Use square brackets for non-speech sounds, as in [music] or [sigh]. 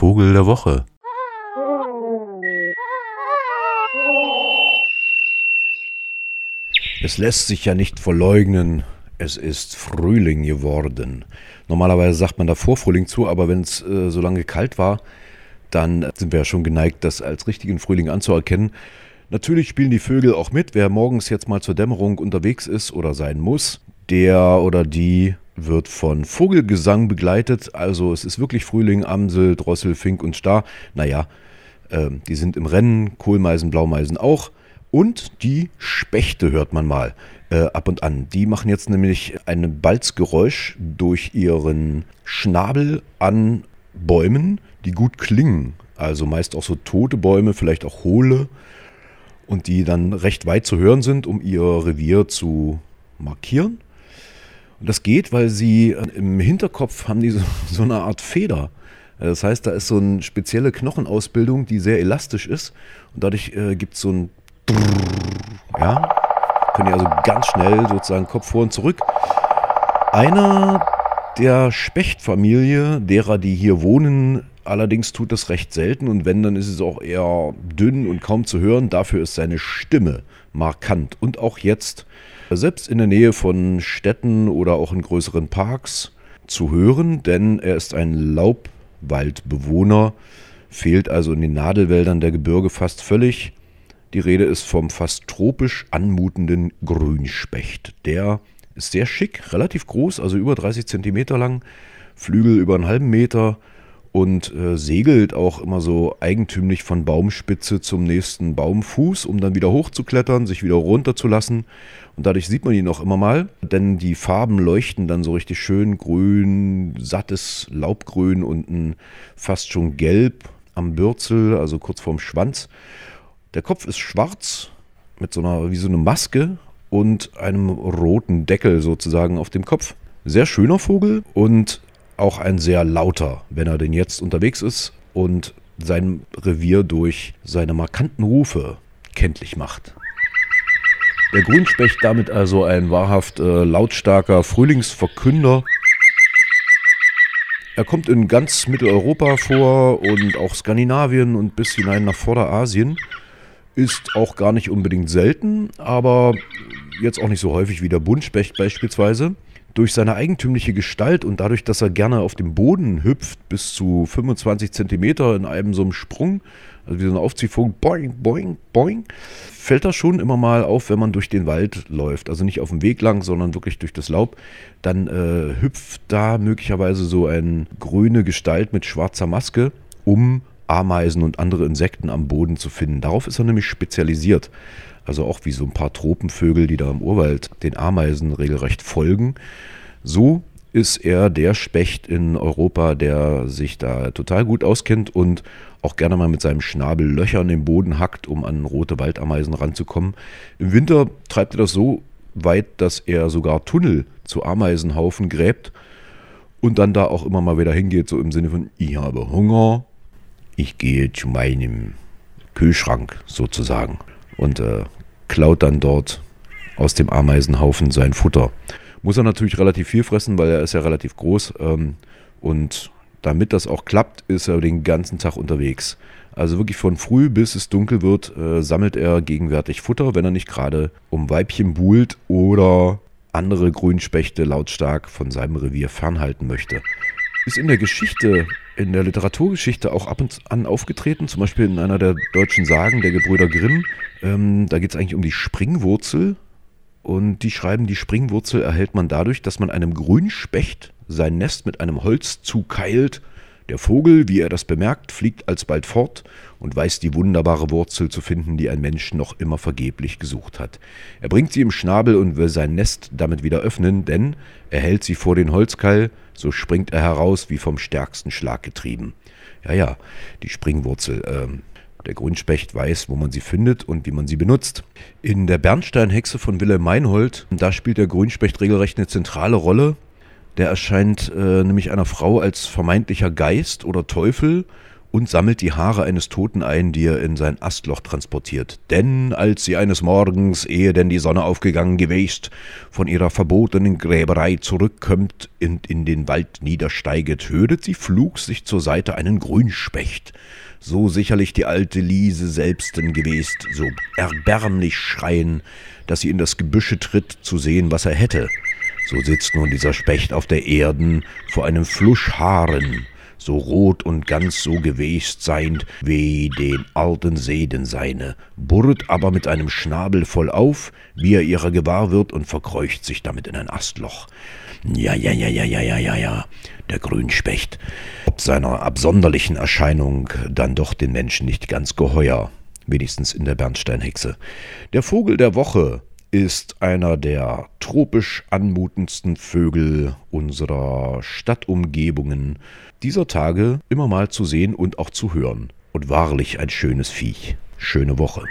Vogel der Woche. Es lässt sich ja nicht verleugnen, es ist Frühling geworden. Normalerweise sagt man da Vorfrühling zu, aber wenn es äh, so lange kalt war, dann sind wir ja schon geneigt, das als richtigen Frühling anzuerkennen. Natürlich spielen die Vögel auch mit. Wer morgens jetzt mal zur Dämmerung unterwegs ist oder sein muss, der oder die wird von Vogelgesang begleitet. Also es ist wirklich Frühling, Amsel, Drossel, Fink und Star. Naja, äh, die sind im Rennen, Kohlmeisen, Blaumeisen auch. Und die Spechte hört man mal äh, ab und an. Die machen jetzt nämlich ein Balzgeräusch durch ihren Schnabel an Bäumen, die gut klingen. Also meist auch so tote Bäume, vielleicht auch hohle und die dann recht weit zu hören sind, um ihr Revier zu markieren. Und das geht, weil sie äh, im Hinterkopf haben die so, [laughs] so eine Art Feder. Äh, das heißt, da ist so eine spezielle Knochenausbildung, die sehr elastisch ist. Und dadurch äh, gibt es so ein ja, können die also ganz schnell sozusagen Kopf vor und zurück. Einer der Spechtfamilie, derer, die hier wohnen, allerdings tut das recht selten und wenn, dann ist es auch eher dünn und kaum zu hören. Dafür ist seine Stimme markant und auch jetzt, selbst in der Nähe von Städten oder auch in größeren Parks, zu hören, denn er ist ein Laubwaldbewohner, fehlt also in den Nadelwäldern der Gebirge fast völlig. Die Rede ist vom fast tropisch anmutenden Grünspecht. Der ist sehr schick, relativ groß, also über 30 Zentimeter lang, Flügel über einen halben Meter und äh, segelt auch immer so eigentümlich von Baumspitze zum nächsten Baumfuß, um dann wieder hochzuklettern, sich wieder runterzulassen. Und dadurch sieht man ihn auch immer mal, denn die Farben leuchten dann so richtig schön grün, sattes Laubgrün und ein fast schon gelb am Bürzel, also kurz vorm Schwanz. Der Kopf ist schwarz mit so einer, wie so eine Maske und einem roten Deckel sozusagen auf dem Kopf. Sehr schöner Vogel und auch ein sehr lauter, wenn er denn jetzt unterwegs ist und sein Revier durch seine markanten Rufe kenntlich macht. Der Grünspecht damit also ein wahrhaft äh, lautstarker Frühlingsverkünder. Er kommt in ganz Mitteleuropa vor und auch Skandinavien und bis hinein nach Vorderasien. Ist auch gar nicht unbedingt selten, aber jetzt auch nicht so häufig wie der Buntspecht beispielsweise. Durch seine eigentümliche Gestalt und dadurch, dass er gerne auf dem Boden hüpft, bis zu 25 Zentimeter in einem so einem Sprung, also wie so ein Aufziehvogel, boing, boing, boing, fällt das schon immer mal auf, wenn man durch den Wald läuft. Also nicht auf dem Weg lang, sondern wirklich durch das Laub. Dann äh, hüpft da möglicherweise so eine grüne Gestalt mit schwarzer Maske um Ameisen und andere Insekten am Boden zu finden. Darauf ist er nämlich spezialisiert. Also auch wie so ein paar Tropenvögel, die da im Urwald den Ameisen regelrecht folgen. So ist er der Specht in Europa, der sich da total gut auskennt und auch gerne mal mit seinem Schnabel Löcher in den Boden hackt, um an rote Waldameisen ranzukommen. Im Winter treibt er das so weit, dass er sogar Tunnel zu Ameisenhaufen gräbt und dann da auch immer mal wieder hingeht, so im Sinne von, ich habe Hunger, ich gehe zu meinem Kühlschrank sozusagen und äh, klaut dann dort aus dem Ameisenhaufen sein Futter. Muss er natürlich relativ viel fressen, weil er ist ja relativ groß ähm, und damit das auch klappt, ist er den ganzen Tag unterwegs. Also wirklich von früh bis es dunkel wird, äh, sammelt er gegenwärtig Futter, wenn er nicht gerade um Weibchen buhlt oder andere Grünspechte lautstark von seinem Revier fernhalten möchte ist in der Geschichte, in der Literaturgeschichte auch ab und an aufgetreten, zum Beispiel in einer der deutschen Sagen der Gebrüder Grimm. Ähm, da geht es eigentlich um die Springwurzel. Und die schreiben, die Springwurzel erhält man dadurch, dass man einem Grünspecht sein Nest mit einem Holz zukeilt der Vogel, wie er das bemerkt, fliegt alsbald fort und weiß die wunderbare Wurzel zu finden, die ein Mensch noch immer vergeblich gesucht hat. Er bringt sie im Schnabel und will sein Nest damit wieder öffnen, denn er hält sie vor den Holzkeil, so springt er heraus wie vom stärksten Schlag getrieben. Ja, ja, die Springwurzel. Ähm, der Grünspecht weiß, wo man sie findet und wie man sie benutzt. In der Bernsteinhexe von Wilhelm Meinhold, da spielt der Grünspecht regelrecht eine zentrale Rolle. Der erscheint äh, nämlich einer Frau als vermeintlicher Geist oder Teufel und sammelt die Haare eines Toten ein, die er in sein Astloch transportiert. Denn als sie eines Morgens, ehe denn die Sonne aufgegangen gewesen, von ihrer verbotenen Gräberei zurückkommt und in den Wald niedersteiget, höret sie flugs sich zur Seite einen Grünspecht, so sicherlich die alte Liese selbsten gewesen, so erbärmlich schreien, dass sie in das Gebüsche tritt, zu sehen, was er hätte. So sitzt nun dieser Specht auf der Erden vor einem Flusch Haaren, so rot und ganz so gewest seind wie den alten Seden seine, burrt aber mit einem Schnabel voll auf, wie er ihrer gewahr wird und verkreucht sich damit in ein Astloch. Ja, ja, ja, ja, ja, ja, ja, ja, der Grünspecht, ob seiner absonderlichen Erscheinung dann doch den Menschen nicht ganz geheuer, wenigstens in der Bernsteinhexe. Der Vogel der Woche ist einer der tropisch anmutendsten Vögel unserer Stadtumgebungen dieser Tage immer mal zu sehen und auch zu hören. Und wahrlich ein schönes Viech. Schöne Woche.